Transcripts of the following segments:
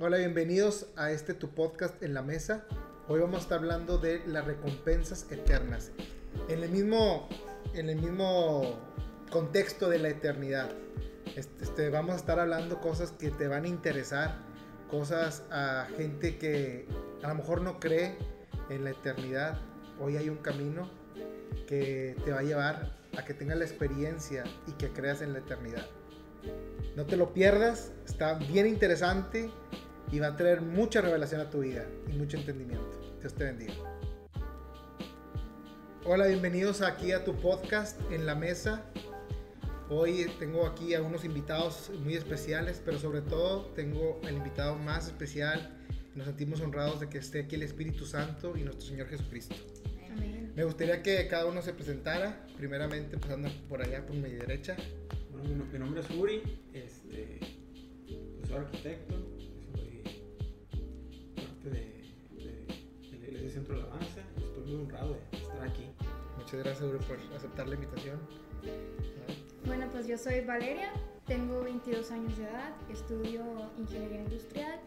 Hola, bienvenidos a este tu podcast en la mesa. Hoy vamos a estar hablando de las recompensas eternas. En el mismo, en el mismo contexto de la eternidad. Este, este, vamos a estar hablando cosas que te van a interesar, cosas a gente que a lo mejor no cree en la eternidad. Hoy hay un camino que te va a llevar a que tengas la experiencia y que creas en la eternidad. No te lo pierdas, está bien interesante y va a traer mucha revelación a tu vida y mucho entendimiento. Dios te bendiga. Hola, bienvenidos aquí a tu podcast en la mesa. Hoy tengo aquí a unos invitados muy especiales, pero sobre todo tengo el invitado más especial. Nos sentimos honrados de que esté aquí el Espíritu Santo y nuestro Señor Jesucristo. Me gustaría que cada uno se presentara, primeramente empezando por allá, por mi derecha. Bueno, mi, nombre es Uri, este, pues soy arquitecto, parte de, de, la Iglesia Centro de Alabanza, estoy muy honrado de estar aquí. Muchas gracias Uri por aceptar la invitación. Bueno, pues yo soy Valeria, tengo 22 años de edad, estudio ingeniería industrial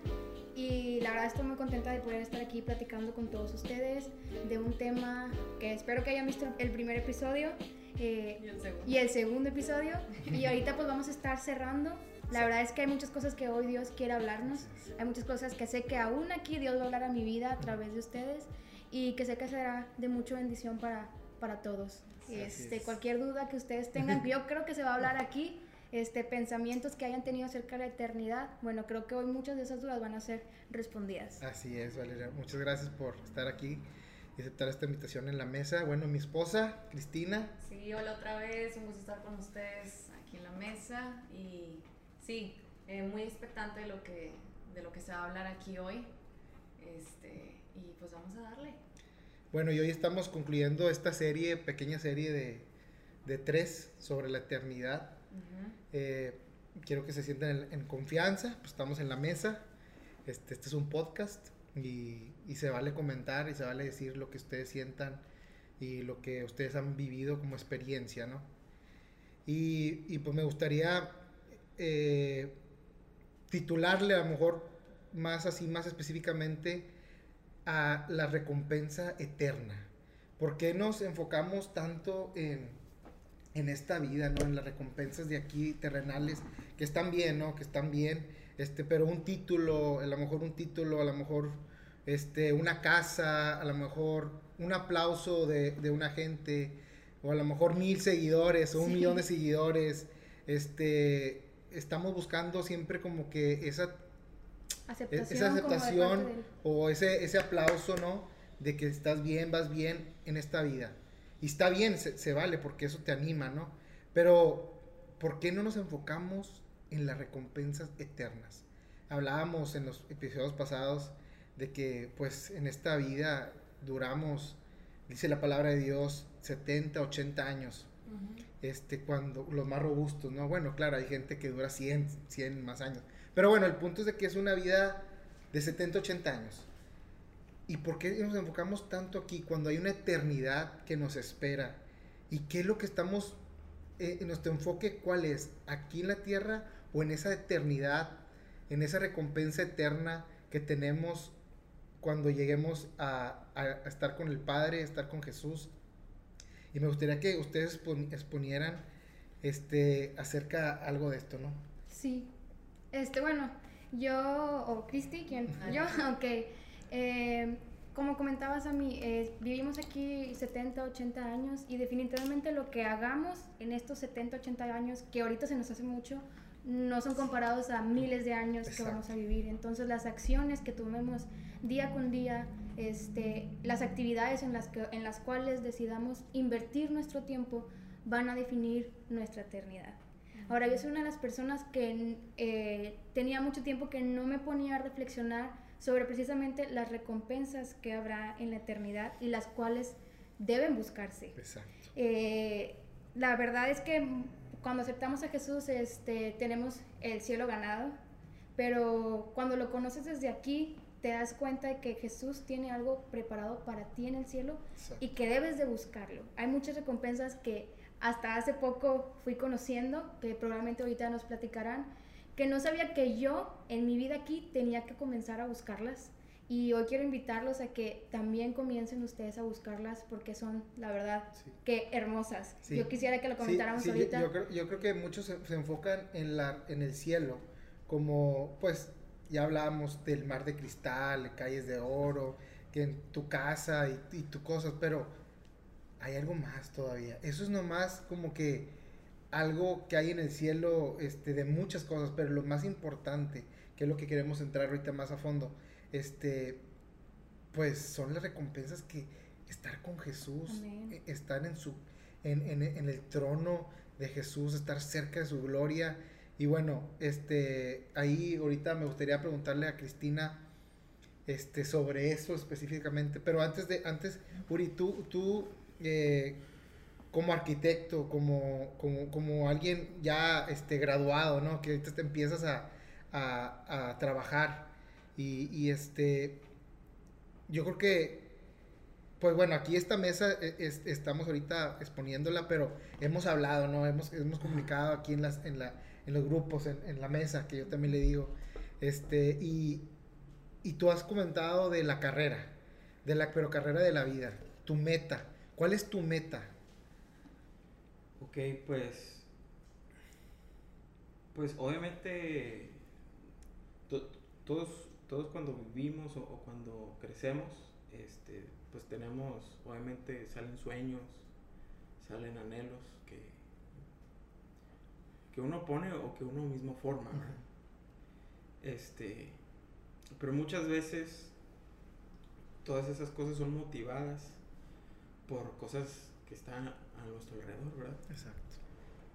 y la verdad estoy muy contenta de poder estar aquí platicando con todos ustedes de un tema que espero que hayan visto el primer episodio eh, y, el segundo episodio. Y ahorita pues vamos a estar cerrando. La verdad es que hay muchas cosas que hoy Dios quiere hablarnos. Hay muchas cosas que sé que aún aquí Dios va a hablar a mi vida a través de ustedes y que sé que será de mucha bendición para, para todos. Este, cualquier duda que ustedes tengan, yo creo que se va a hablar aquí este, pensamientos que hayan tenido acerca de la eternidad, bueno, creo que hoy muchas de esas dudas van a ser respondidas. Así es, Valeria. Muchas gracias por estar aquí y aceptar esta invitación en la mesa. Bueno, mi esposa, Cristina. Sí, hola otra vez, un gusto estar con ustedes aquí en la mesa y sí, eh, muy expectante de lo, que, de lo que se va a hablar aquí hoy. Este, y pues vamos a darle. Bueno, y hoy estamos concluyendo esta serie, pequeña serie de, de tres sobre la eternidad. Eh, quiero que se sientan en, confianza, pues estamos en la mesa. Este, este es un podcast y, se vale comentar y se vale decir lo que ustedes sientan y lo que ustedes han vivido como experiencia, ¿no? Y, pues me gustaría eh, titularle a lo mejor más así, más específicamente a la recompensa eterna. ¿Por qué nos enfocamos tanto en, en esta vida, ¿no? En las recompensas de aquí terrenales, que están bien, ¿no? Que están bien, este, pero un título, a lo mejor un título, a lo mejor este, una casa, a lo mejor un aplauso de, de una gente, o a lo mejor mil seguidores, o un millón de seguidores, este, estamos buscando siempre como que esa aceptación, esa aceptación o ese, ese aplauso, ¿no? De que estás bien, vas bien en esta vida. Y está bien, se, vale, porque eso te anima, ¿no? Pero, ¿por qué no nos enfocamos en las recompensas eternas? Hablábamos en los episodios pasados de que, pues, en esta vida duramos, dice la palabra de Dios, 70, 80 años. Este, cuando los más robustos, ¿no? Bueno, claro, hay gente que dura 100, 100 más años. Pero bueno, el punto es de que es una vida de 70, 80 años. ¿Y por qué nos enfocamos tanto aquí cuando hay una eternidad que nos espera? ¿Y qué es lo que estamos, eh, en nuestro enfoque, cuál es? ¿Aquí en la tierra o en esa eternidad, en esa recompensa eterna que tenemos cuando lleguemos a, estar con el Padre, a estar con Jesús? Y me gustaría que ustedes exponieran este, acerca algo de esto, ¿no? Sí. Este, bueno, yo, o Cristi, ¿quién? Yo, ok. Eh, como comentabas a mí, eh, vivimos aquí 70, 80 años y definitivamente lo que hagamos en estos 70, 80 años, que ahorita se nos hace mucho, no son comparados a miles de años que vamos a vivir. Entonces las acciones que tomemos día con día, este, las actividades en las, que, en las cuales decidamos invertir nuestro tiempo van a definir nuestra eternidad. Ahora, yo soy una de las personas que eh, tenía mucho tiempo que no me ponía a reflexionar sobre precisamente las recompensas que habrá en la eternidad y las cuales deben buscarse. Exacto. Eh, la verdad es que cuando aceptamos a Jesús este, tenemos el cielo ganado, pero cuando lo conoces desde aquí te das cuenta de que Jesús tiene algo preparado para ti en el cielo y que debes de buscarlo. Hay muchas recompensas que hasta hace poco fui conociendo, que probablemente ahorita nos platicarán, que no sabía que yo en mi vida aquí tenía que comenzar a buscarlas. Y hoy quiero invitarlos a que también comiencen ustedes a buscarlas porque son, la verdad, que hermosas. Yo quisiera que lo comentáramos ahorita. Yo, creo, yo, creo, que muchos se, enfocan en, la, en el cielo, como pues ya hablábamos del mar de cristal, calles de oro, que en tu casa y, y tu cosas, pero hay algo más todavía. Eso es nomás como que algo que hay en el cielo este, de muchas cosas, pero lo más importante, que es lo que queremos entrar ahorita más a fondo, este, pues son las recompensas que estar con Jesús, e, estar en, su, en, en, en, el trono de Jesús, estar cerca de su gloria. Y bueno, este, ahí ahorita me gustaría preguntarle a Cristina este, sobre eso específicamente, pero antes de, antes, Uri, tú, tú eh, como arquitecto, como, como, como, alguien ya este, graduado, ¿no? Que ahorita te empiezas a, a, a trabajar. Y, este, yo creo que, pues bueno, aquí esta mesa e, estamos ahorita exponiéndola, pero hemos hablado, ¿no? Hemos, hemos comunicado aquí en, las, en, la, en los grupos, en, la mesa, que yo también le digo. Este, y, y tú has comentado de la carrera, de la, pero carrera de la vida, tu meta. ¿Cuál es tu meta? Ok, pues. Pues obviamente. todos, todos cuando vivimos o, cuando crecemos, este, pues tenemos. Obviamente salen sueños, salen anhelos que. Que uno pone o que uno mismo forma, Este. Pero muchas veces. Todas esas cosas son motivadas por cosas que están a nuestro alrededor, ¿verdad? Exacto.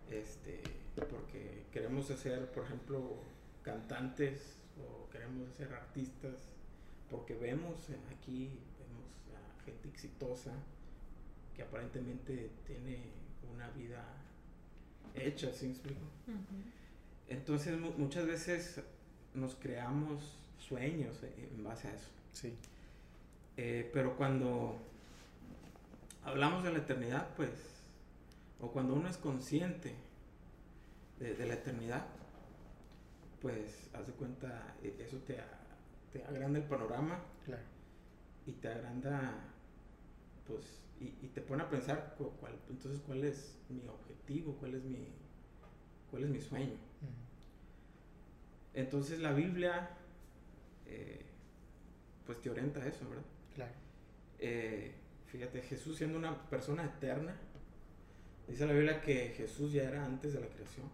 Este, porque queremos ser, por ejemplo, cantantes o queremos ser artistas, porque vemos aquí, vemos a gente exitosa que aparentemente tiene una vida hecha, ¿sí me explico? Entonces muchas veces nos creamos sueños en base a eso. Sí. Eh, pero cuando hablamos de la eternidad, pues, o cuando uno es consciente de, la eternidad, pues, haz de cuenta, e, eso te, te agranda el panorama. Claro. Y te agranda, pues, y, te pone a pensar, cuál, entonces, cuál es mi objetivo, cuál es mi, cuál es mi sueño. Entonces, la Biblia, eh, pues, te orienta a eso, ¿verdad? Claro. Eh, Fíjate, Jesús siendo una persona eterna, dice la Biblia que Jesús ya era antes de la creación.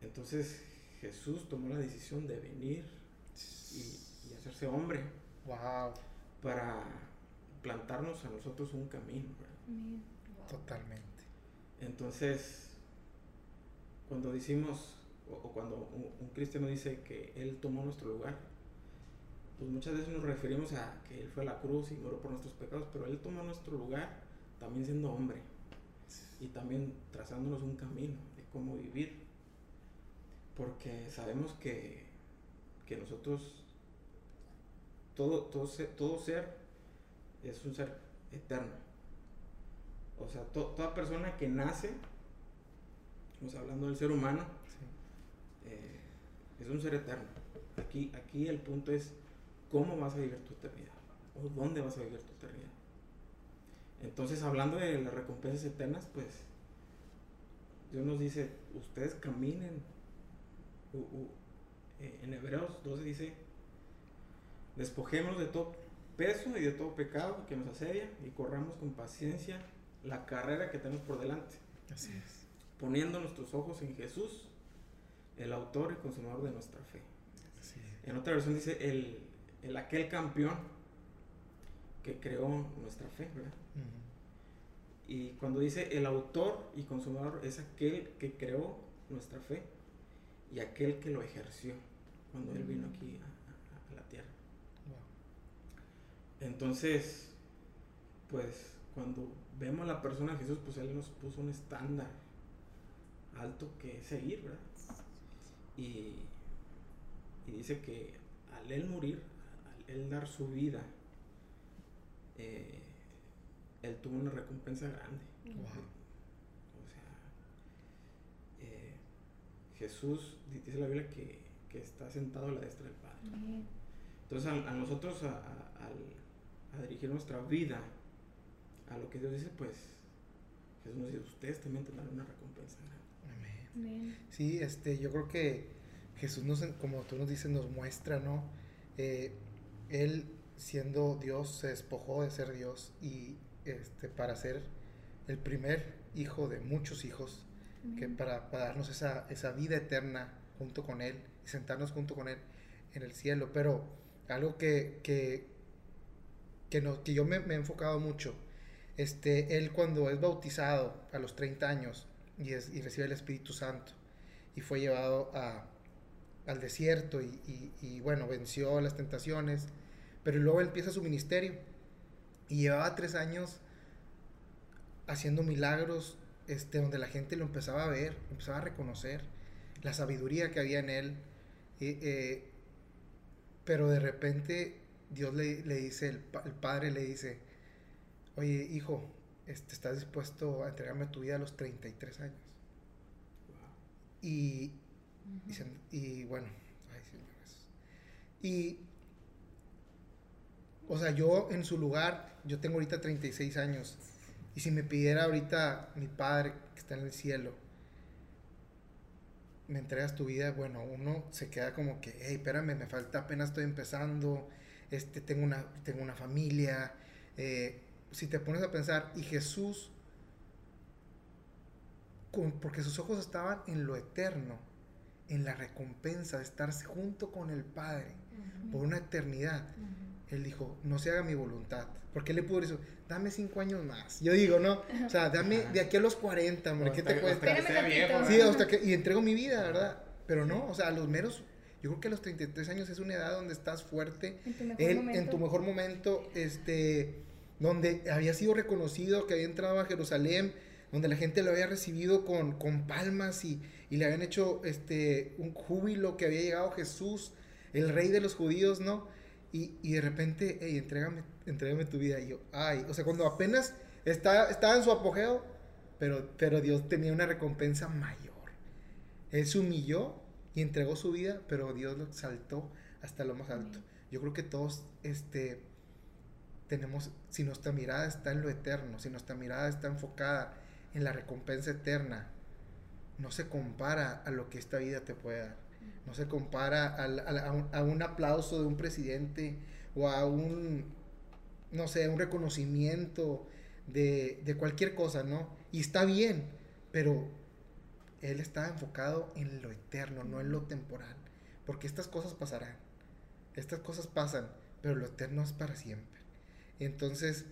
Entonces Jesús tomó la decisión de venir y, hacerse hombre. Wow. Para plantarnos a nosotros un camino. Totalmente. Entonces, cuando decimos, o, cuando un, cristiano dice que Él tomó nuestro lugar, pues muchas veces nos referimos a que Él fue a la cruz y murió por nuestros pecados, pero Él tomó nuestro lugar también siendo hombre y también trazándonos un camino de cómo vivir. Porque sabemos que, que nosotros, todo, todo, ser, todo ser es un ser eterno. O sea, toda persona que nace, estamos hablando del ser humano, eh, es un ser eterno. Aquí, aquí el punto es cómo vas a vivir tu eternidad o dónde vas a vivir tu eternidad. Entonces, hablando de las recompensas eternas, pues Dios nos dice, ustedes caminen. Eh, en Hebreos 12 dice, despojémonos de todo peso y de todo pecado que nos asedia y corramos con paciencia la carrera que tenemos por delante. Así es. Poniendo nuestros ojos en Jesús, el autor y consumador de nuestra fe. Así En otra versión dice, el, el aquel campeón que creó nuestra fe, ¿verdad? Y cuando dice el autor y consumador es aquel que creó nuestra fe y aquel que lo ejerció cuando él vino aquí a, la tierra. Entonces, pues cuando vemos a la persona de Jesús, pues él nos puso un estándar alto que seguir, ¿verdad? Y, y dice que al él morir, él dar su vida, eh, él tuvo una recompensa grande. O sea, eh, Jesús, dice la Biblia, que, que está sentado a la destra del Padre. Entonces, a, nosotros, a, a, dirigir nuestra vida a lo que Dios dice, pues Jesús nos dice, ustedes también tendrán una recompensa Amén. Sí, este, yo creo que Jesús nos, como tú nos dices, nos muestra, ¿no? Eh, él siendo Dios se despojó de ser Dios y este, para ser el primer hijo de muchos hijos, que para, para, darnos esa, esa vida eterna junto con Él y sentarnos junto con Él en el cielo. Pero algo que, que, que, no, que yo me, he enfocado mucho, este, Él cuando es bautizado a los 30 años y, es, y recibe el Espíritu Santo y fue llevado a, al desierto y, y, y, bueno, venció las tentaciones, pero luego empieza su ministerio y llevaba tres años haciendo milagros este, donde la gente lo empezaba a ver, empezaba a reconocer la sabiduría que había en él. Eh, pero de repente Dios le, dice, el, padre le dice, oye hijo, este, ¿estás dispuesto a entregarme tu vida a los 33 años? Y, y, bueno, Y, o sea, yo en su lugar, yo tengo ahorita 36 años. Y si me pidiera ahorita mi padre que está en el cielo, me entregas tu vida, bueno, uno se queda como que, hey, espérame, me falta, apenas estoy empezando, este, tengo, una, tengo una familia. Eh, si te pones a pensar, y Jesús, porque sus ojos estaban en lo eterno, en la recompensa de estarse junto con el Padre por una eternidad. Él dijo, no se haga mi voluntad. Porque él le pudo decir, dame cinco años más. Yo digo, no, o sea, dame de aquí a los 40, hombre, ¿qué te cuesta? sí, hasta que, y entrego mi vida, ¿verdad? Pero no, o sea, a los meros, yo creo que a los 33 años es una edad donde estás fuerte, en tu mejor, momento. En tu mejor momento, este, donde había sido reconocido, que había entrado a Jerusalén, donde la gente lo había recibido con, con palmas y, y, le habían hecho este, un júbilo que había llegado Jesús, el rey de los judíos, ¿no? Y, y de repente, hey, entrégame, entrégame tu vida. Y yo, ay, o sea, cuando apenas está, estaba en su apogeo, pero, pero Dios tenía una recompensa mayor. Él se humilló y entregó su vida, pero Dios lo exaltó hasta lo más alto. Yo creo que todos, este, tenemos, si nuestra mirada está en lo eterno, si nuestra mirada está enfocada en la recompensa eterna, no se compara a lo que esta vida te puede dar no se compara a, un, aplauso de un presidente o a un, no sé, un reconocimiento de, de cualquier cosa, ¿no? Y está bien, pero él está enfocado en lo eterno, no en lo temporal, porque estas cosas pasarán, estas cosas pasan, pero lo eterno es para siempre. Entonces,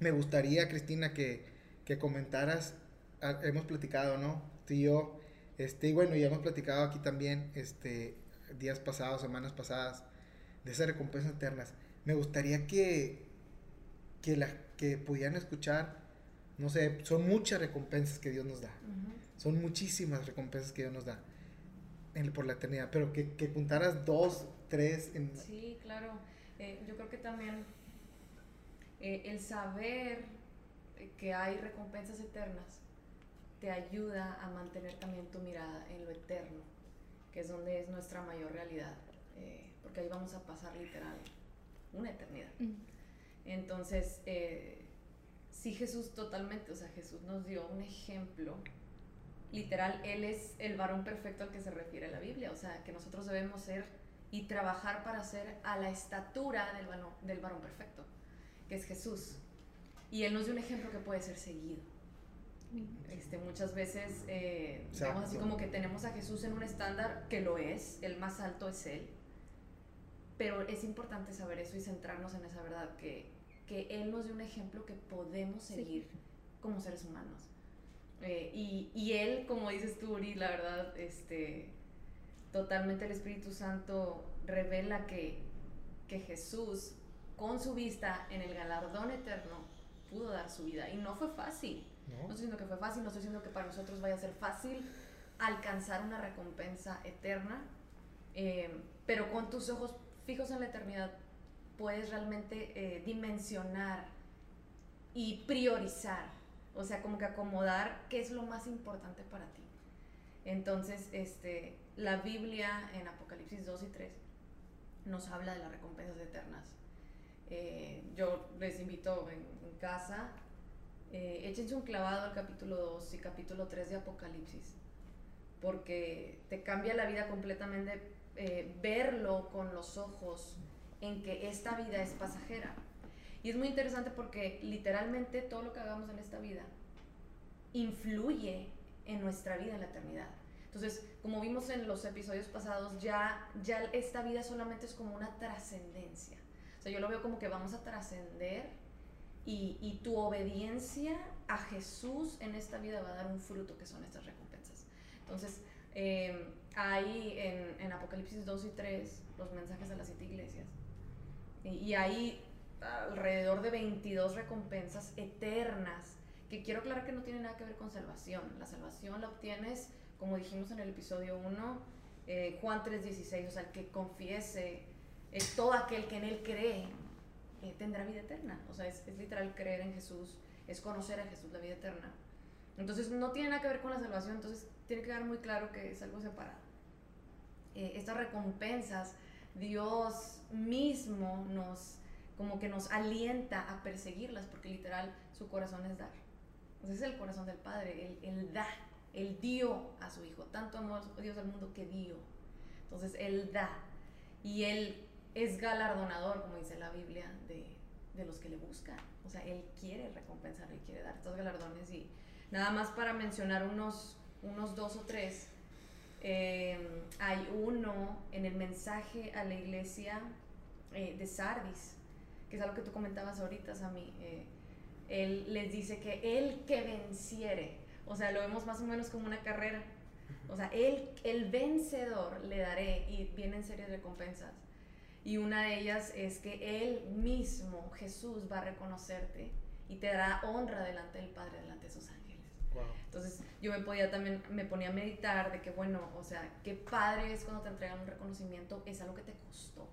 me gustaría, Cristina, que, que comentaras, ah, hemos platicado, ¿no? Tú y yo, este, y bueno, ya hemos platicado aquí también, este, días pasados, semanas pasadas, de esas recompensas eternas. Me gustaría que, que, la, que pudieran escuchar, no sé, son muchas recompensas que Dios nos da. Son muchísimas recompensas que Dios nos da en, por la eternidad, pero que, que juntaras dos, tres. En... Sí, claro. Eh, yo creo que también eh, el saber que hay recompensas eternas te ayuda a mantener también tu mirada en lo eterno, que es donde es nuestra mayor realidad, eh, porque ahí vamos a pasar literal una eternidad. Mm. Entonces, eh, sí Jesús totalmente, o sea, Jesús nos dio un ejemplo, literal, Él es el varón perfecto al que se refiere la Biblia, o sea, que nosotros debemos ser y trabajar para ser a la estatura del varón, del varón perfecto, que es Jesús. Y Él nos dio un ejemplo que puede ser seguido. Este, muchas veces, eh, digamos así como que tenemos a Jesús en un estándar que lo es, el más alto es Él, pero es importante saber eso y centrarnos en esa verdad, que, que Él nos dio un ejemplo que podemos seguir como seres humanos. Eh, y, y, Él, como dices tú, Uri, la verdad, este, totalmente el Espíritu Santo revela que, que Jesús, con su vista en el galardón eterno, pudo dar su vida. Y no fue fácil no. estoy diciendo que fue fácil, no estoy diciendo que para nosotros vaya a ser fácil alcanzar una recompensa eterna, eh, pero con tus ojos fijos en la eternidad puedes realmente eh, dimensionar y priorizar, o sea, como que acomodar qué es lo más importante para ti. Entonces, este, la Biblia en Apocalipsis 2 y 3 nos habla de las recompensas eternas. Eh, yo les invito en, casa, eh, échense un clavado al capítulo 2 y capítulo 3 de Apocalipsis, porque te cambia la vida completamente eh, verlo con los ojos en que esta vida es pasajera. Y es muy interesante porque literalmente todo lo que hagamos en esta vida influye en nuestra vida en la eternidad. Entonces, como vimos en los episodios pasados, ya, ya esta vida solamente es como una trascendencia. O sea, yo lo veo como que vamos a trascender y, y, tu obediencia a Jesús en esta vida va a dar un fruto que son estas recompensas. Entonces, eh, hay en, en, Apocalipsis 2 y 3 los mensajes de las siete iglesias. Y, hay alrededor de 22 recompensas eternas que quiero aclarar que no tiene nada que ver con salvación. La salvación la obtienes, como dijimos en el episodio 1, eh, Juan 3:16, o sea, el que confiese, eh, todo aquel que en él cree, eh, tendrá vida eterna. O sea, es, es, literal creer en Jesús, es conocer a Jesús, la vida eterna. Entonces no tiene nada que ver con la salvación, entonces tiene que quedar muy claro que es algo separado. estas recompensas, Dios mismo nos como que nos alienta a perseguirlas, porque literal su corazón es dar. Ese es el corazón del Padre, Él, da, Él dio a su Hijo, tanto amor Dios al mundo que dio. Entonces Él da y Él es galardonador, como dice la Biblia, de, de los que le buscan. O sea, Él quiere recompensar, Él quiere dar estos galardones y nada más para mencionar unos, unos dos o tres. Eh, hay uno en el mensaje a la iglesia eh, de Sardis, que es algo que tú comentabas ahorita, Sammy. Eh, él les dice que el que venciere, o sea, lo vemos más o menos como una carrera. O sea, él, el vencedor le daré y vienen series recompensas. Y una de ellas es que él mismo, Jesús, va a reconocerte y te dará honra delante del Padre, delante de sus ángeles. Entonces yo me podía también, me ponía a meditar de que, bueno, o sea, qué padre es cuando te entregan un reconocimiento, es algo que te costó,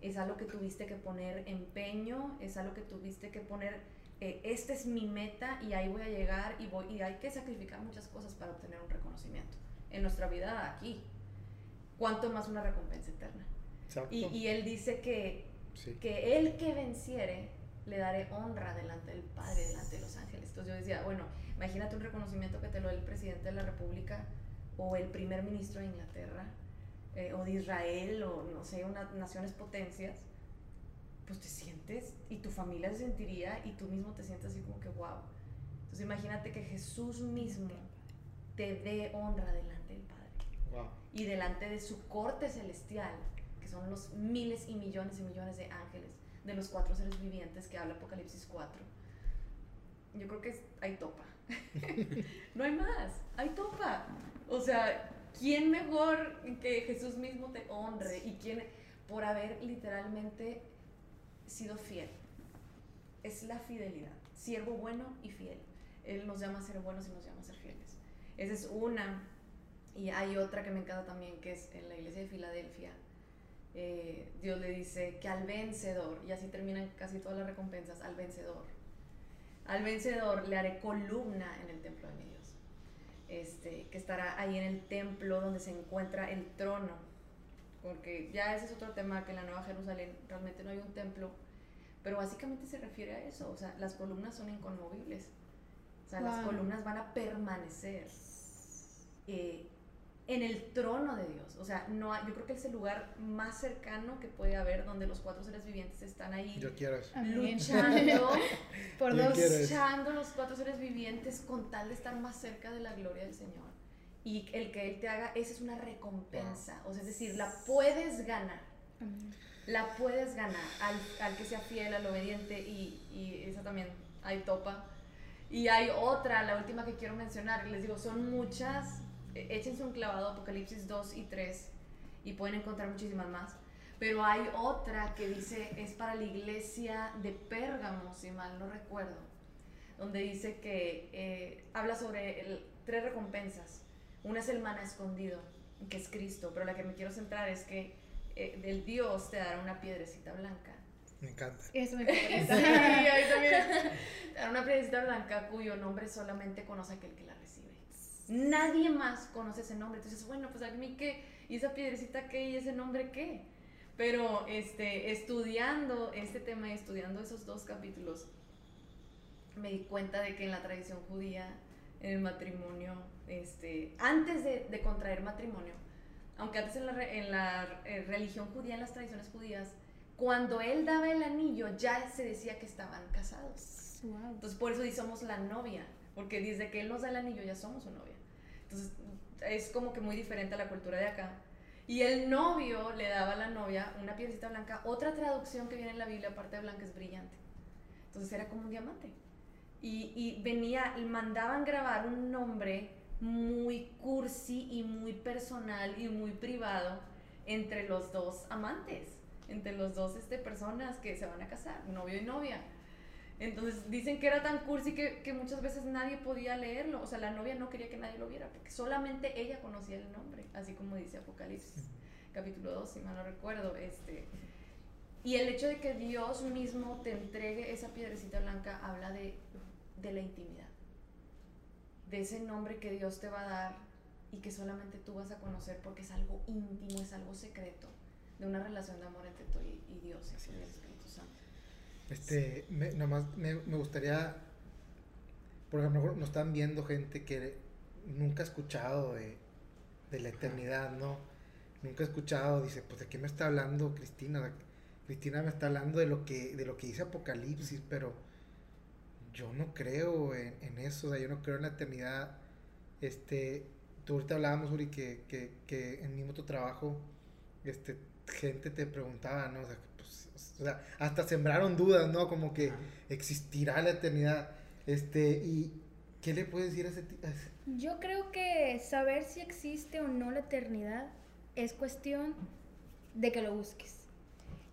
es algo que tuviste que poner empeño, es algo que tuviste que poner eh, esta es mi meta y ahí voy a llegar y, voy, y hay que sacrificar muchas cosas para obtener un reconocimiento en nuestra vida aquí. ¿Cuánto más una recompensa eterna? Y, y, él dice que, que el que venciere le daré honra delante del Padre, delante de los ángeles. Entonces yo decía, bueno, imagínate un reconocimiento que te lo dé el presidente de la República o el primer ministro de Inglaterra eh, o de Israel o no sé, unas naciones potencias pues te sientes y tu familia se sentiría y tú mismo te sientes así como que wow. Entonces imagínate que Jesús mismo te dé honra delante del Padre. Wow. Y delante de su corte celestial, que son los miles y millones y millones de ángeles, de los cuatro seres vivientes que habla Apocalipsis 4. Yo creo que hay topa. no hay más, hay topa. O sea, ¿quién mejor que Jesús mismo te honre y quién por haber literalmente sido fiel. Es la fidelidad. Siervo bueno y fiel. Él nos llama a ser buenos y nos llama a ser fieles. Esa es una. Y hay otra que me encanta también, que es en la iglesia de Filadelfia. Eh, Dios le dice que al vencedor, y así terminan casi todas las recompensas, al vencedor. Al vencedor le haré columna en el templo de mi Dios. Este, que estará ahí en el templo donde se encuentra el trono porque ya ese es otro tema, que en la Nueva Jerusalén realmente no hay un templo, pero básicamente se refiere a eso, o sea, las columnas son inconmovibles, o sea, las columnas van a permanecer eh, en el trono de Dios, o sea, no yo creo que es el lugar más cercano que puede haber donde los cuatro seres vivientes están ahí yo quiero luchando por luchando los cuatro seres vivientes con tal de estar más cerca de la gloria del Señor. Y el que Él te haga, esa es una recompensa. O sea, es decir, la puedes ganar. La puedes ganar al, al, que sea fiel, al obediente y, y esa también hay topa. Y hay otra, la última que quiero mencionar, les digo, son muchas, échense un clavado, Apocalipsis 2 y 3, y pueden encontrar muchísimas más. Pero hay otra que dice, es para la iglesia de Pérgamo, si mal no recuerdo, donde dice que eh, habla sobre el, tres recompensas. Una es el maná escondido, que es Cristo, pero la que me quiero centrar es que eh, del Dios te dará una piedrecita blanca. Me encanta. Eso me encanta. sí, ahí también. Te dará una piedrecita blanca cuyo nombre solamente conoce aquel que la recibe. Nadie más conoce ese nombre. Entonces, bueno, pues a mí qué, y esa piedrecita qué, y ese nombre qué. Pero este, estudiando este tema y estudiando esos dos capítulos, me di cuenta de que en la tradición judía, en el matrimonio, este, antes de, contraer matrimonio, aunque antes en la, en la eh, religión judía, en las tradiciones judías, cuando él daba el anillo ya se decía que estaban casados. Entonces por eso somos la novia, porque desde que él nos da el anillo ya somos su novia. Entonces es como que muy diferente a la cultura de acá. Y el novio le daba a la novia una piedrecita blanca. Otra traducción que viene en la Biblia, aparte de blanca, es brillante. Entonces era como un diamante. Y, y venía, mandaban grabar un nombre muy cursi y muy personal y muy privado entre los dos amantes, entre los dos este, personas que se van a casar, novio y novia. Entonces dicen que era tan cursi que, que, muchas veces nadie podía leerlo. O sea, la novia no quería que nadie lo viera porque solamente ella conocía el nombre, así como dice Apocalipsis, capítulo 2, si mal no recuerdo. Este, y el hecho de que Dios mismo te entregue esa piedrecita blanca habla de, de la intimidad, de ese nombre que Dios te va a dar y que solamente tú vas a conocer porque es algo íntimo, es algo secreto, de una relación de amor entre tú y, y Dios, así es. Este, me, nomás me, me gustaría, por ejemplo, nos están viendo gente que nunca ha escuchado de, de la eternidad, ¿no? Nunca ha escuchado, dice, pues de qué me está hablando Cristina. Cristina me está hablando de lo que, de lo que dice Apocalipsis, pero yo no creo en, en eso, o sea, yo no creo en la eternidad. Este, tú ahorita hablábamos, Uri, que, que, que en mi otro trabajo, este, gente te preguntaba, ¿no? O sea, o sea, hasta sembraron dudas, ¿no? Como que existirá la eternidad. Este, y ¿qué le puedes decir a ese, Yo creo que saber si existe o no la eternidad es cuestión de que lo busques.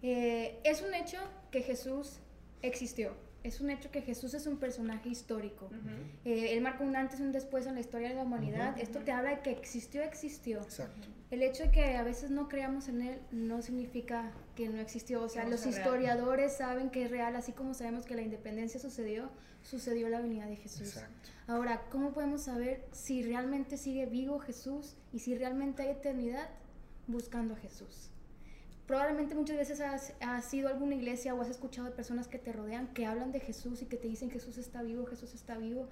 Eh, es un hecho que Jesús existió. Es un hecho que Jesús es un personaje histórico. Eh, él marcó un antes y un después en la historia de la humanidad. Esto te habla de que existió, existió. Exacto. El hecho de que a veces no creamos en él no significa que no existió. O sea, los historiadores saben que es real, así como sabemos que la independencia sucedió, sucedió la venida de Jesús. Exacto. Ahora, ¿cómo podemos saber si realmente sigue vivo Jesús y si realmente hay eternidad? Buscando a Jesús. Probablemente muchas veces has, has ido a alguna iglesia o has escuchado de personas que te rodean que hablan de Jesús y que te dicen Jesús está vivo, Jesús está vivo.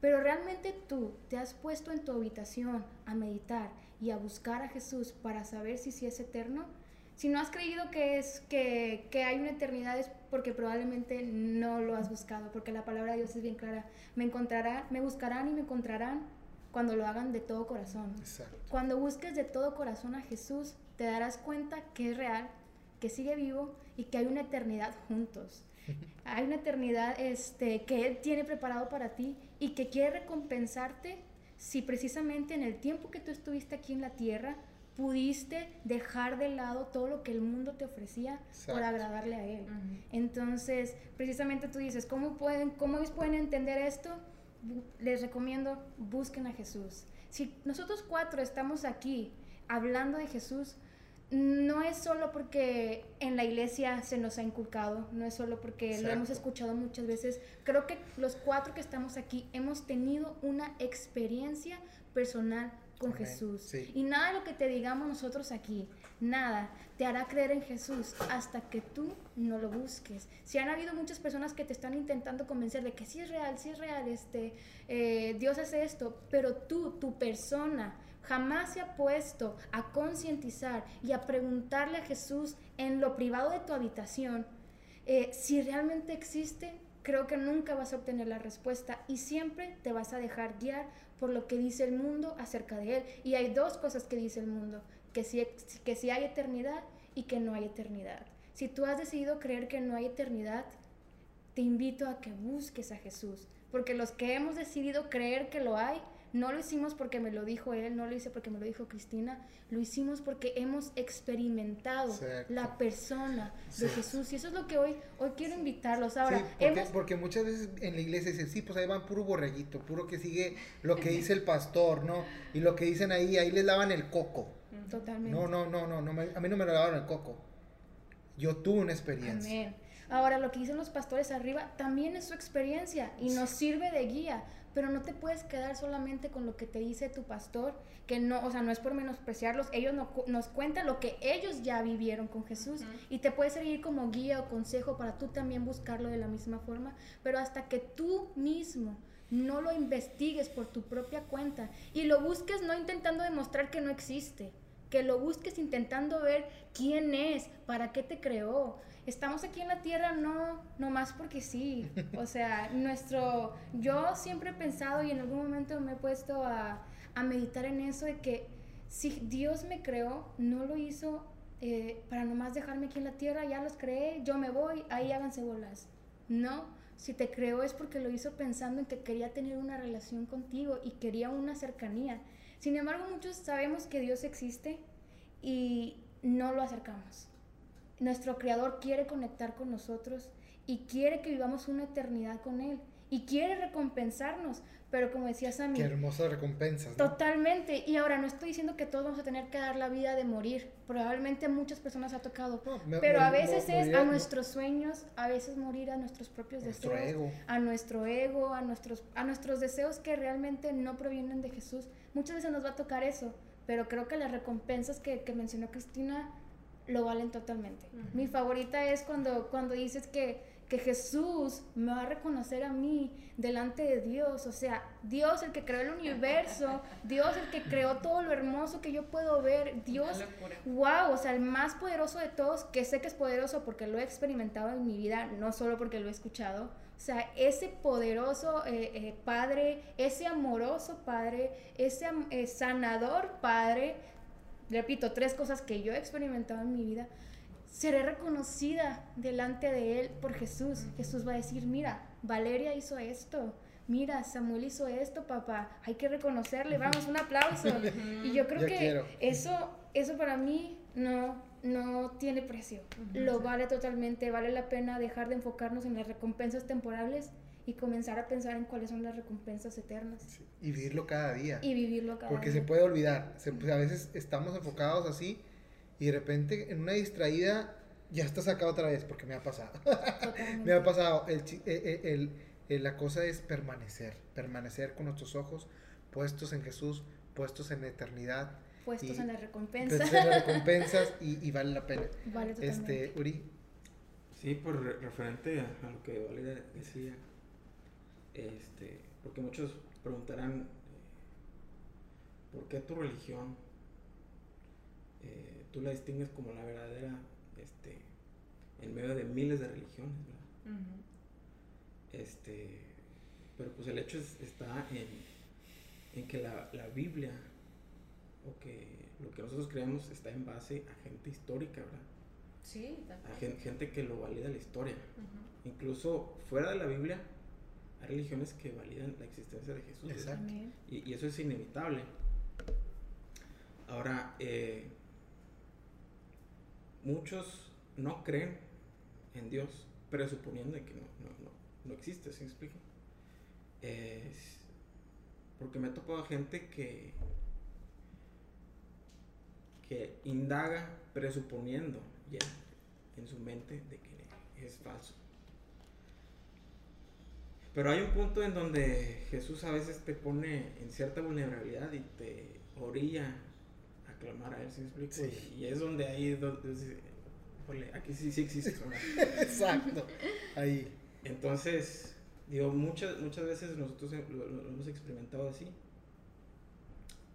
Pero realmente tú te has puesto en tu habitación a meditar y a buscar a Jesús para saber si sí es eterno. Si no has creído que, es, que, que, hay una eternidad es porque probablemente no lo has buscado, porque la palabra de Dios es bien clara. Me encontrarán, me buscarán y me encontrarán cuando lo hagan de todo corazón. Cuando busques de todo corazón a Jesús, te darás cuenta que es real, que sigue vivo y que hay una eternidad juntos. Hay una eternidad este, que Él tiene preparado para ti y que quiere recompensarte si precisamente en el tiempo que tú estuviste aquí en la tierra pudiste dejar de lado todo lo que el mundo te ofrecía por agradarle a Él. Entonces, precisamente tú dices, ¿cómo, pueden, ¿cómo ellos pueden entender esto? Les recomiendo, busquen a Jesús. Si nosotros cuatro estamos aquí hablando de Jesús, no es solo porque en la iglesia se nos ha inculcado, no es solo porque lo hemos escuchado muchas veces. Creo que los cuatro que estamos aquí hemos tenido una experiencia personal con Jesús. Y nada de lo que te digamos nosotros aquí, nada, te hará creer en Jesús hasta que tú no lo busques. Si han habido muchas personas que te están intentando convencer de que sí es real, sí es real, este, eh, Dios hace esto, pero tú, tu persona, jamás se ha puesto a concientizar y a preguntarle a Jesús en lo privado de tu habitación eh, si realmente existe, creo que nunca vas a obtener la respuesta y siempre te vas a dejar guiar por lo que dice el mundo acerca de él. Y hay dos cosas que dice el mundo, que si, que si hay eternidad y que no hay eternidad. Si tú has decidido creer que no hay eternidad, te invito a que busques a Jesús, porque los que hemos decidido creer que lo hay, no lo hicimos porque me lo dijo él, no lo hice porque me lo dijo Cristina, lo hicimos porque hemos experimentado la persona de Jesús. Y eso es lo que hoy, hoy quiero invitarlos. Ahora, porque, porque, muchas veces en la iglesia dicen, sí, pues ahí van puro borreguito, puro que sigue lo que dice el pastor, ¿no? Y lo que dicen ahí, ahí les lavan el coco. Totalmente. No, no, no, no, no a mí no me lo lavaron el coco. Yo tuve una experiencia. Amén. Ahora, lo que dicen los pastores arriba también es su experiencia y nos sirve de guía, pero no te puedes quedar solamente con lo que te dice tu pastor, que no, o sea, no es por menospreciarlos, ellos no, nos cuentan lo que ellos ya vivieron con Jesús y te puede servir como guía o consejo para tú también buscarlo de la misma forma, pero hasta que tú mismo no lo investigues por tu propia cuenta y lo busques no intentando demostrar que no existe, que lo busques intentando ver quién es, para qué te creó. Estamos aquí en la tierra no, no más porque sí. O sea, nuestro, yo siempre he pensado y en algún momento me he puesto a, a meditar en eso de que si Dios me creó, no lo hizo eh, para nomás dejarme aquí en la tierra, ya los creé, yo me voy, ahí háganse bolas. No, si te creó es porque lo hizo pensando en que quería tener una relación contigo y quería una cercanía. Sin embargo, muchos sabemos que Dios existe y no lo acercamos. Nuestro Creador quiere conectar con nosotros y quiere que vivamos una eternidad con Él y quiere recompensarnos, pero como decía Sammy... Qué hermosas recompensas. Totalmente. Y ahora no estoy diciendo que todos vamos a tener que dar la vida de morir. Probablemente a muchas personas ha tocado. pero a veces es a nuestros sueños, a veces morir a nuestros propios deseos. A nuestro ego, a nuestros, a nuestros deseos que realmente no provienen de Jesús. Muchas veces nos va a tocar eso. Pero creo que las recompensas que, que mencionó Cristina lo valen totalmente. Mi favorita es cuando, cuando dices que que Jesús me va a reconocer a mí delante de Dios. O sea, Dios el que creó el universo, Dios el que creó todo lo hermoso que yo puedo ver, Dios, wow, o sea, el más poderoso de todos, que sé que es poderoso porque lo he experimentado en mi vida, no solo porque lo he escuchado. O sea, ese poderoso eh, eh, Padre, ese amoroso Padre, ese eh, sanador Padre, repito, tres cosas que yo he experimentado en mi vida seré reconocida delante de Él por Jesús. Jesús va a decir, mira, Valeria hizo esto, mira, Samuel hizo esto, papá, hay que reconocerle, vamos, un aplauso. y yo creo que eso, eso para mí no, no tiene precio, lo vale totalmente, vale la pena dejar de enfocarnos en las recompensas temporales y comenzar a pensar en cuáles son las recompensas eternas. Y vivirlo cada día. Y vivirlo cada Porque día. se puede olvidar, a veces estamos enfocados así y de repente en una distraída ya está sacado otra vez porque me ha pasado. me ha pasado. El, eh, eh, el, la cosa es permanecer, permanecer con nuestros ojos puestos en Jesús, puestos en la eternidad. Puestos en las recompensas. En las recompensas y, vale la pena. Vale este, Uri. Sí, por referente a, lo que Valeria decía, este, porque muchos preguntarán, eh, ¿por qué tu religión tú la distingues como la verdadera este, en medio de miles de religiones, ¿verdad? Este, pero pues el hecho está en, en que la, la, Biblia o que lo que nosotros creemos está en base a gente histórica, ¿verdad? Sí, a gente, que lo valida la historia. Incluso fuera de la Biblia hay religiones que validan la existencia de Jesús. Exacto. Y, y, eso es inevitable. Ahora, eh, muchos no creen en Dios, presuponiendo que no, no, no, existe, ¿sí me explico? porque me he topado gente que, que indaga presuponiendo ya en su mente de que es falso. Pero hay un punto en donde Jesús a veces te pone en cierta vulnerabilidad y te orilla clamar a él, ¿sí me explico? Y, es donde ahí, donde, aquí sí, sí existe. Exacto, ahí. Entonces, digo, muchas, muchas veces nosotros lo, hemos experimentado así.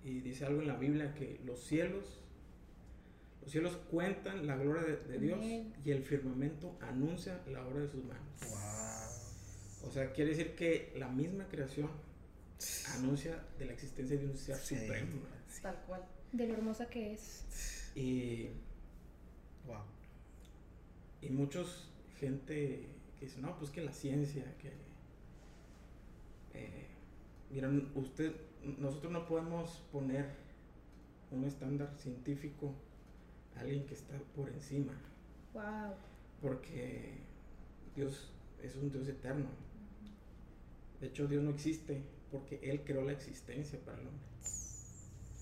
Y dice algo en la Biblia que los cielos, los cielos cuentan la gloria de, Dios y el firmamento anuncia la obra de sus manos. Wow. O sea, quiere decir que la misma creación anuncia de la existencia de un ser supremo. Tal cual. De lo hermosa que es. Y. Wow. Y muchos, gente que dice, no, pues que la ciencia, que. Eh, miren, usted, nosotros no podemos poner un estándar científico alguien que está por encima. Wow. Porque Dios es un Dios eterno. De hecho, Dios no existe porque Él creó la existencia para el hombre.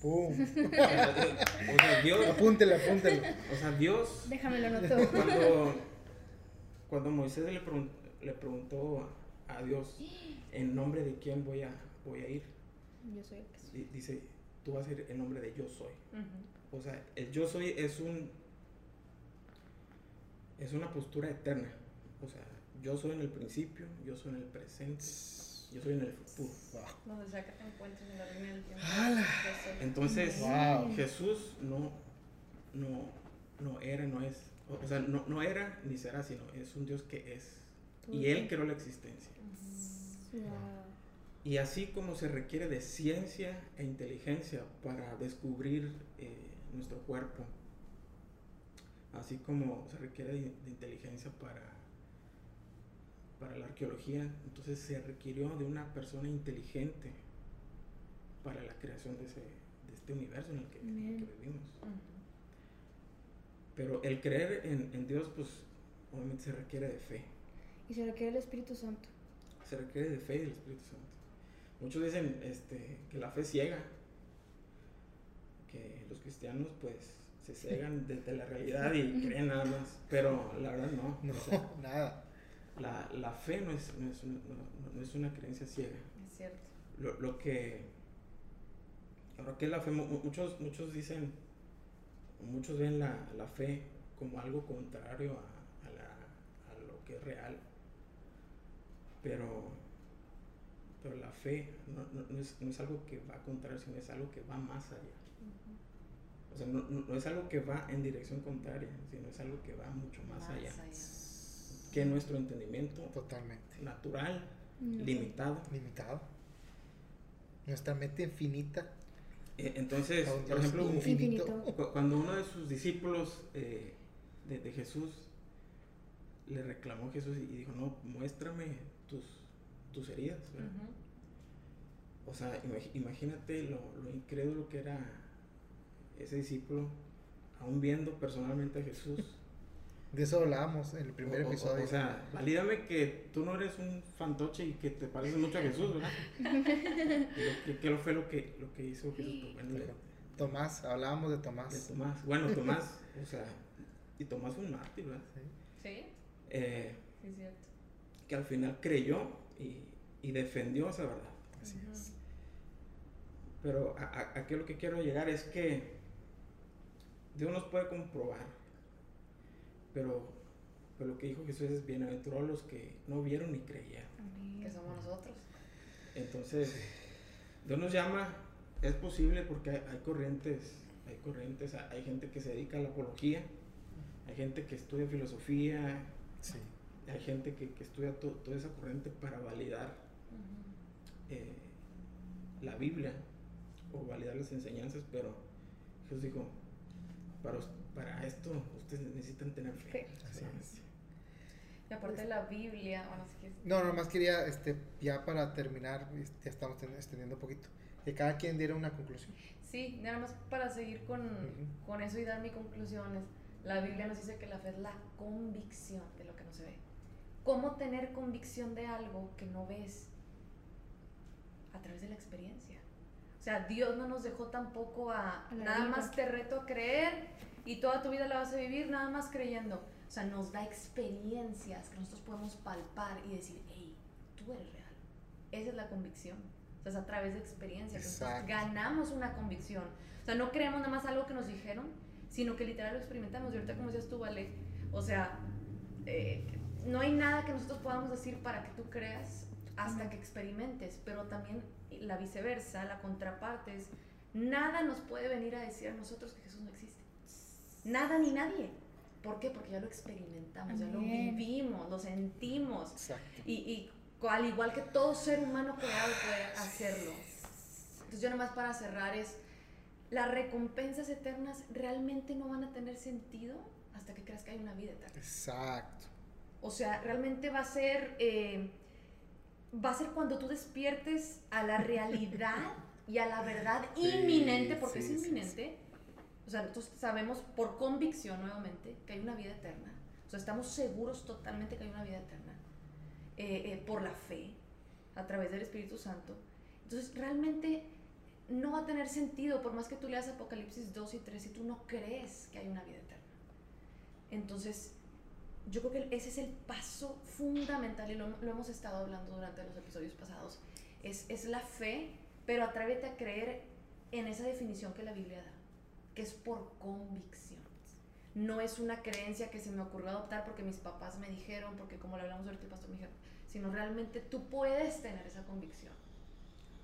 ¡Pum! o sea, Dios. Apúntele, apúntele. O sea, Dios. Déjamelo noto. Cuando, cuando Moisés le, pregun- le preguntó a Dios en nombre de quién voy a, voy a ir, Yo soy el que soy. di- dice, tú vas a ir en nombre de yo soy. Ujú. O sea, el yo soy es un es una postura eterna. O sea, yo soy en el principio, yo soy en el presente, yo soy en el futuro. Wow. Donde sea que te encuentres en la línea del tiempo. Entonces, Wow. Jesús no, no, no era, no es, o o sea, no, no era ni será, sino es un Dios que es. Y Él creó la existencia. Wow. Y así como se requiere de ciencia e inteligencia para descubrir eh, nuestro cuerpo, así como se requiere de, de inteligencia para, para la arqueología, entonces se requirió de una persona inteligente para la creación de, ese, de este universo en el que, en el que Bien. vivimos. Pero el creer en, en Dios, pues obviamente se requiere de fe. Y se requiere el Espíritu Santo. se requiere de fe y del Espíritu Santo. Muchos dicen este, que la fe ciega, que los cristianos pues se cegan desde la realidad y creen nada más, pero la verdad no. No, O sea, nada. la, la fe no es, no, es un- no- no es una creencia ciega. Es cierto. Lo, lo que... Ahora, ¿qué es la fe? Mu- mu- Muchos, muchos dicen, muchos ven la, la fe como algo contrario a, a la- a lo que es real. Pero, pero la fe no, no- no es, no es algo que va contrario, sino es algo que va más allá. O sea, no, no- no es algo que va en dirección contraria, sino es algo que va mucho más, allá que nuestro entendimiento Totalmente. natural, No. limitado. Limitado. Nuestra mente infinita. Eh, Entonces, por ejemplo, infinito. Cuando uno de sus discípulos eh, de, de Jesús le reclamó a Jesús y dijo, no, muéstrame tus, tus heridas. O sea, imag- imagínate lo, lo incrédulo que era ese discípulo, aún viendo personalmente a Jesús. De eso hablábamos en el primer O- episodio. O, sea, valídame que tú no eres un fantoche y que te pareces mucho a Jesús, ¿verdad? ¿Qué, qué fue lo que, lo que hizo Jesús? Pues, bueno, Tomás, hablábamos de de Tomás. Tomás. Bueno, Tomás, o sea, y Tomás fue un mártir, ¿verdad? Sí. Sí, Eh, sí, es cierto. que al final creyó y, y defendió esa verdad. Así es. Pero a, a- a qué lo que quiero llegar es que Dios nos puede comprobar, pero, pero lo que dijo Jesús es bienaventurados los que no vieron ni creyeron. Amén. Que somos nosotros. Entonces, Dios nos llama, es posible porque hay, hay corrientes, hay corrientes, hay hay gente que se dedica a la apología, hay gente que estudia filosofía, Sí. hay gente que, que estudia to- toda esa corriente para validar eh, la Biblia o validar las enseñanzas, pero Jesús dijo, para, para esto ustedes necesitan tener fe. Fe. Así es. Y aparte de la Biblia, bueno, si quieres. No, nomás quería, este, ya para terminar, este, ya estamos ten- extendiendo un poquito, que cada quien diera una conclusión. Sí, nada más para seguir con, con eso y dar mi conclusión es, la Biblia nos dice que la fe es la convicción de lo que no se ve. ¿Cómo tener convicción de algo que no ves? A través de la experiencia. O sea, Dios no nos dejó tampoco a la nada deriva. más te reto a creer y toda tu vida la vas a vivir nada más creyendo. O sea, nos da experiencias que nosotros podemos palpar y decir, hey, tú eres real. Esa es la convicción. O sea, es a través de experiencias. Ganamos una convicción. O sea, no creemos nada más algo que nos dijeron, sino que literal lo experimentamos. Y ahorita, como decías tú, Vale, o sea, eh, no hay nada que nosotros podamos decir para que tú creas hasta Ujú. que experimentes, pero también la viceversa, la contraparte es, nada nos puede venir a decir a nosotros que Jesús no existe. Nada ni nadie. ¿Por qué? Porque ya lo experimentamos, ya lo vivimos, lo sentimos. Exacto. Y, y al igual que todo ser humano creado puede hacerlo. Entonces yo nomás para cerrar es, las recompensas eternas realmente no van a tener sentido hasta que creas que hay una vida eterna. Exacto. O sea, realmente va a ser, eh, va a ser cuando tú despiertes a la realidad y a la verdad Sí, inminente, porque sí, es sí, inminente. O sea, nosotros sabemos por convicción nuevamente que hay una vida eterna. O sea, estamos seguros totalmente que hay una vida eterna. eh, eh, por la fe, a través del Espíritu Santo. Entonces, realmente no va a tener sentido, por más que tú leas Apocalipsis 2 y 3, si tú no crees que hay una vida eterna. Entonces, yo creo que ese es el paso fundamental y lo, lo hemos estado hablando durante los episodios pasados. Es, es la fe, pero atrévete a creer en esa definición que la Biblia da, que es por convicción. No es una creencia que se me ocurrió adoptar porque mis papás me dijeron, porque como lo hablamos ahorita el pastor me dijeron, sino realmente tú puedes tener esa convicción.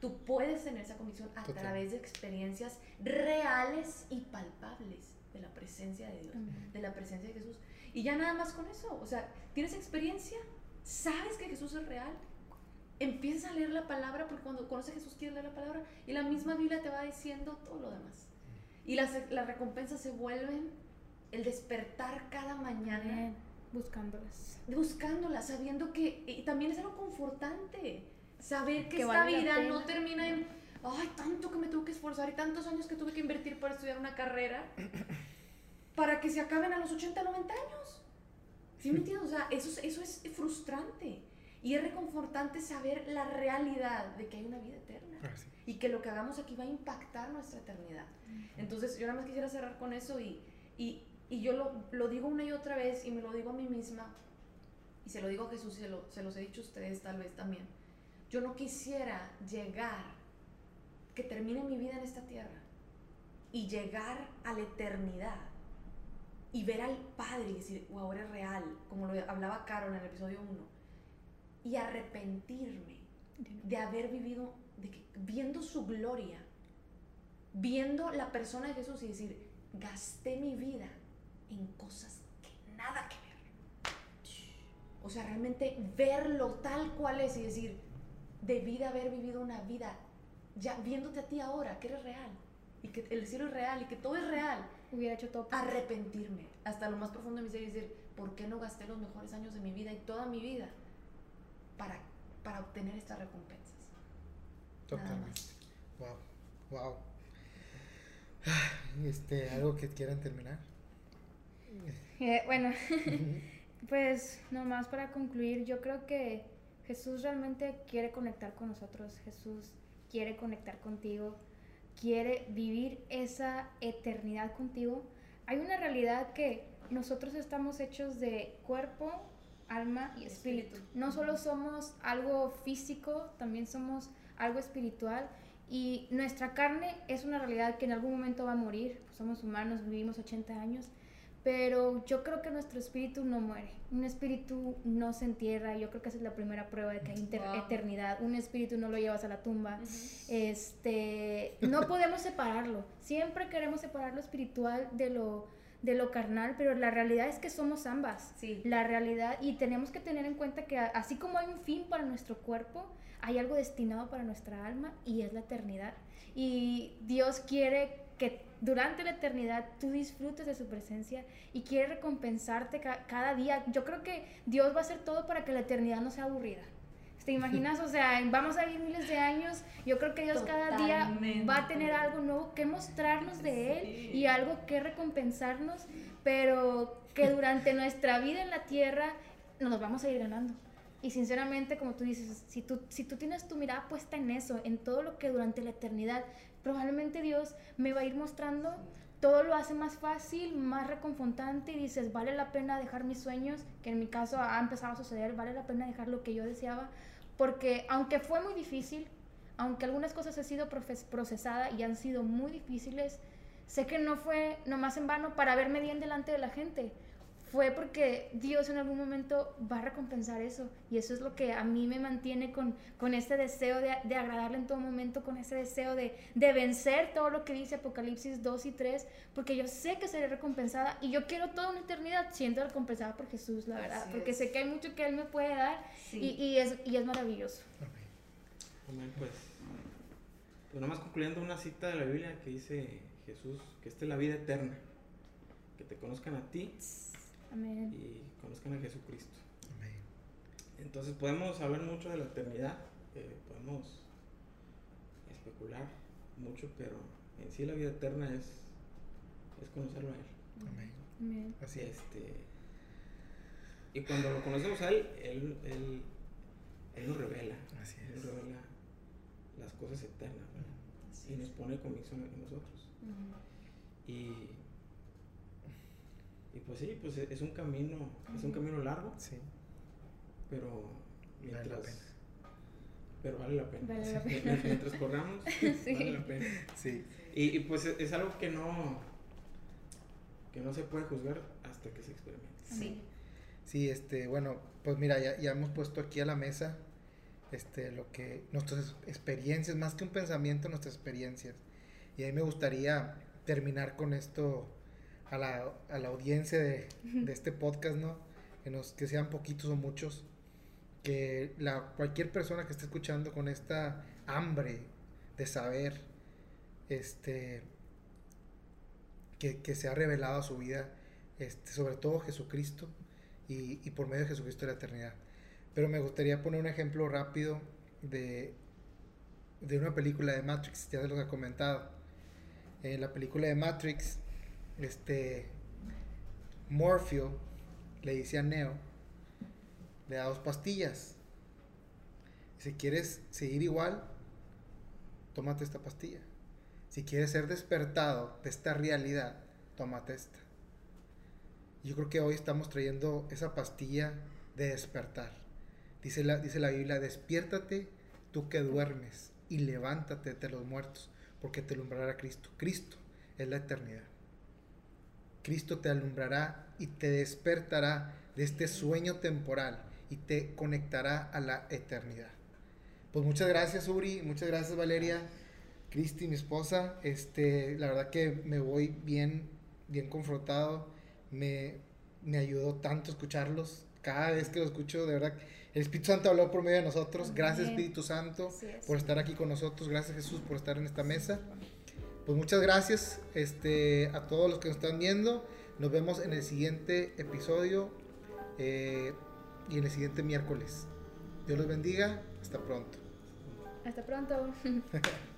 Tú puedes tener esa convicción a Total. través de experiencias reales y palpables de la presencia de Dios, Amén. de la presencia de Jesús. Y ya nada más con eso, o sea, tienes experiencia, sabes que Jesús es real, empiezas a leer la palabra, porque cuando conoces a Jesús quieres leer la palabra, y la misma Biblia te va diciendo todo lo demás. Y las, las recompensas se vuelven el despertar cada mañana. Buscándolas. buscándola, sabiendo que y también es algo confortante, saber que, Que esta vale vida no termina en, ay, tanto que me tuve que esforzar y tantos años que tuve que invertir para estudiar una carrera para que se acaben a los 80, 90 años. ¿Sí me entiendes? O sea, eso, es- eso es frustrante y es reconfortante saber la realidad de que hay una vida eterna Ah, sí. y que lo que hagamos aquí va a impactar nuestra eternidad. Entonces, yo nada más quisiera cerrar con eso y, y, y yo lo, lo digo una y otra vez y me lo digo a mí misma y se lo digo a Jesús y se, lo- se los he dicho a ustedes tal vez también. Yo no quisiera llegar, que termine mi vida en esta tierra y llegar a la eternidad y ver al Padre y decir, wow, eres real, como lo hablaba Carol en el episodio 1, y arrepentirme de haber vivido, de que, viendo su gloria, viendo la persona de Jesús y decir, gasté mi vida en cosas que nada que ver. O sea, realmente verlo tal cual es y decir, debí de haber vivido una vida, ya viéndote a ti ahora, que eres real, y que el cielo es real, y que todo es real, Hubiera hecho todo. por- arrepentirme hasta lo más profundo de mi ser y decir, ¿por qué no gasté los mejores años de mi vida y toda mi vida para, para obtener estas recompensas? Nada Totalmente. más. Wow. Wow. Este, algo que quieran terminar. Eh, bueno, pues nomás para concluir, yo creo que Jesús realmente quiere conectar con nosotros, Jesús quiere conectar contigo, quiere vivir esa eternidad contigo. Hay una realidad que nosotros estamos hechos de cuerpo, alma y espíritu. No solo somos algo físico, también somos algo espiritual. Y nuestra carne es una realidad que en algún momento va a morir. Somos humanos, vivimos 80 años. Pero yo creo que nuestro espíritu no muere. Un espíritu no se entierra. Yo creo que esa es la primera prueba de que hay Wow. eternidad. Un espíritu no lo llevas a la tumba. Este, no podemos separarlo. Siempre queremos separar lo espiritual de lo, de lo carnal, pero la realidad es que somos ambas. Sí. La realidad, y tenemos que tener en cuenta que a- así como hay un fin para nuestro cuerpo, hay algo destinado para nuestra alma y es la eternidad. Y Dios quiere que durante la eternidad tú disfrutes de su presencia y quiere recompensarte ca- cada día. Yo creo que Dios va a hacer todo para que la eternidad no sea aburrida. ¿Te imaginas? O sea, vamos a vivir miles de años. Yo creo que Dios cada día Totalmente. va a tener algo nuevo que mostrarnos de Él Sí. y algo que recompensarnos, pero que durante nuestra vida en la tierra nos vamos a ir ganando. Y sinceramente, como tú dices, si tú, si tú tienes tu mirada puesta en eso, en todo lo que durante la eternidad, probablemente Dios me va a ir mostrando, todo lo hace más fácil, más reconfortante y dices, vale la pena dejar mis sueños, que en mi caso ha empezado a suceder, vale la pena dejar lo que yo deseaba, porque aunque fue muy difícil, aunque algunas cosas han sido procesadas y han sido muy difíciles, sé que no fue nomás en vano para verme bien delante de la gente. Fue porque Dios en algún momento va a recompensar eso. Y eso es lo que a mí me mantiene con, con este deseo de, de agradarle en todo momento, con ese deseo de, de vencer todo lo que dice Apocalipsis 2 y 3, porque yo sé que seré recompensada y yo quiero toda una eternidad siendo recompensada por Jesús, la verdad. Así porque es. sé que hay mucho que Él me puede dar Sí. y, y es, y es maravilloso. Amén, pues, pues nomás concluyendo una cita de la Biblia que dice Jesús, que esta es la vida eterna, que te conozcan a ti Amén. y conozcan a Jesucristo. Amén. Entonces podemos hablar mucho de la eternidad, eh, podemos especular mucho, pero en sí la vida eterna es, es conocerlo a Él. Amén. Amén. Así es. Este, y cuando lo conocemos a Él, Él, él, él nos revela, Así Él nos es. revela las cosas eternas ¿verdad? Así y nos pone convicción en nosotros. Y, Y pues sí, pues es un camino, es un camino largo. Sí. Pero mientras... Vale la pena. Pero vale la pena. Vale la Sí. pena. Mientras corramos, Sí. vale la pena. Sí. Y, y, pues es, es algo que no, que no se puede juzgar hasta que se experimente. Sí. Sí, este, bueno, pues mira, ya, ya hemos puesto aquí a la mesa este, lo que, nuestras experiencias, más que un pensamiento, nuestras experiencias. Y a mí me gustaría terminar con esto a la, a la audiencia de, de este podcast, ¿no? Que, nos, que sean poquitos o muchos, que la, cualquier persona que esté escuchando con esta hambre de saber, este, que, que se ha revelado a su vida, este, sobre todo Jesucristo, y, y por medio de Jesucristo la eternidad. Pero me gustaría poner un ejemplo rápido de, de una película de Matrix, ya se los he comentado. En la película de Matrix, este Morpheus le dice a Neo, le da dos pastillas. Si quieres seguir igual, tómate esta pastilla. Si quieres ser despertado de esta realidad, tómate esta. Yo creo que hoy estamos trayendo esa pastilla de despertar. Dice la, dice la Biblia, despiértate tú que duermes y levántate de los muertos, porque te alumbrará Cristo. Cristo es la eternidad. Cristo te alumbrará y te despertará de este sueño temporal y te conectará a la eternidad. Pues muchas gracias Uri, muchas gracias Valeria, Cristi, mi esposa. Este, la verdad que me voy bien, bien confrontado. Me, me ayudó tanto escucharlos. Cada vez que lo escucho, de verdad, el Espíritu Santo habló por medio de nosotros. Gracias. Espíritu Santo por estar aquí con nosotros. Gracias Jesús por estar en esta mesa. Pues muchas gracias este, a todos los que nos están viendo. Nos vemos en el siguiente episodio eh, y en el siguiente miércoles. Dios los bendiga. Hasta pronto. Hasta pronto.